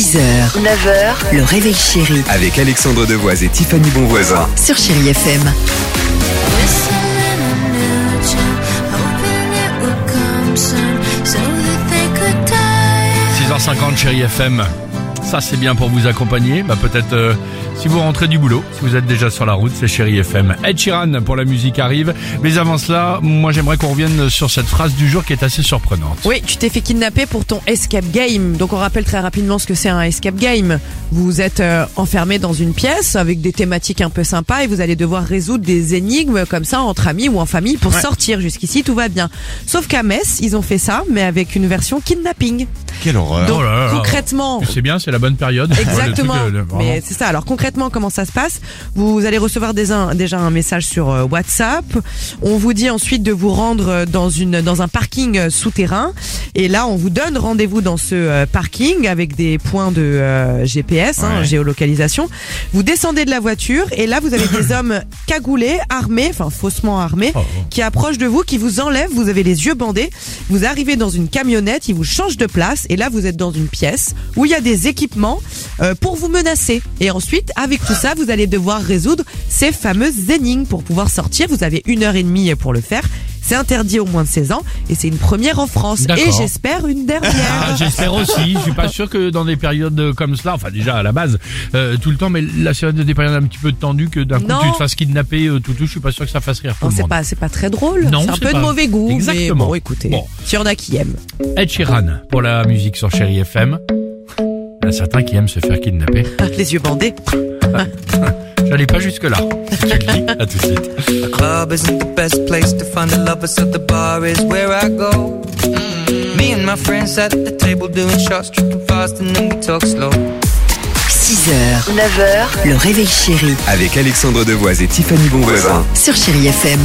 6h, 9h, le réveil chéri Avec Alexandre Devoise et Tiffany Bonvoisin. sur Chérie FM. Whistling a new tune, hoping it would come soon, so that they could die. 6h50 chérie FM. Ça c'est bien pour vous accompagner. Bah peut-être euh, si vous rentrez du boulot, si vous êtes déjà sur la route, c'est chérie FM. Ed Sheeran pour la musique arrive. Mais avant cela, moi j'aimerais qu'on revienne sur cette phrase du jour qui est assez surprenante. Oui, tu t'es fait kidnapper pour ton escape game. Donc on rappelle très rapidement ce que c'est un escape game. Vous êtes euh, enfermé dans une pièce avec des thématiques un peu sympas et vous allez devoir résoudre des énigmes comme ça entre amis ou en famille pour sortir. Jusqu'ici tout va bien. Sauf qu'à Metz, ils ont fait ça mais avec une version kidnapping. Quelle horreur. Donc Oh là là là. concrètement, C'est bien, c'est la bonne période. Exactement. Ouais, truc, euh, Mais c'est ça. Alors concrètement, comment ça se passe? Vous allez recevoir des un- déjà un message sur euh, WhatsApp. On vous dit ensuite de vous rendre euh, dans une dans un parking souterrain. Et là, on vous donne rendez-vous dans ce parking avec des points de euh, GPS, hein, géolocalisation. Vous descendez de la voiture et là, vous avez des hommes cagoulés, armés, enfin faussement armés, Oh. qui approchent de vous, qui vous enlèvent. Vous avez les yeux bandés. Vous arrivez dans une camionnette, ils vous changent de place et là, vous êtes dans une pièce où il y a des équipements euh, pour vous menacer. Et ensuite, avec tout ça, vous allez devoir résoudre ces fameuses énigmes pour pouvoir sortir. Vous avez une heure et demie pour le faire. C'est interdit au moins de 16 ans et c'est une première en France. Et j'espère une dernière. Ah, J'espère aussi. Je suis pas sûr que dans des périodes comme cela, enfin déjà à la base euh, tout le temps, mais là c'est des périodes un petit peu tendues que d'un coup Non. tu te fasses kidnapper euh, tout tout. Je suis pas sûr que ça fasse rire tout Non, le c'est monde. pas, c'est pas très drôle. Non, c'est un c'est peu pas. de mauvais goût. Mais Exactement. bon, écoutez, Bon. s'il y en a qui aiment. Ed Sheeran pour la musique sur Chéri FM. Il y a certains qui aiment se faire kidnapper. Les yeux bandés. J'allais pas jusque là. À tout de suite. The club isn't the best place to find the lovers, so the bar is where I go. Me and my friends at the table doing shots, tripping fast, and then we talk slow. 6h, 9h, le réveil chéri Avec Alexandre Devoise et Tiffany Bonvoisin. sur Chérie FM.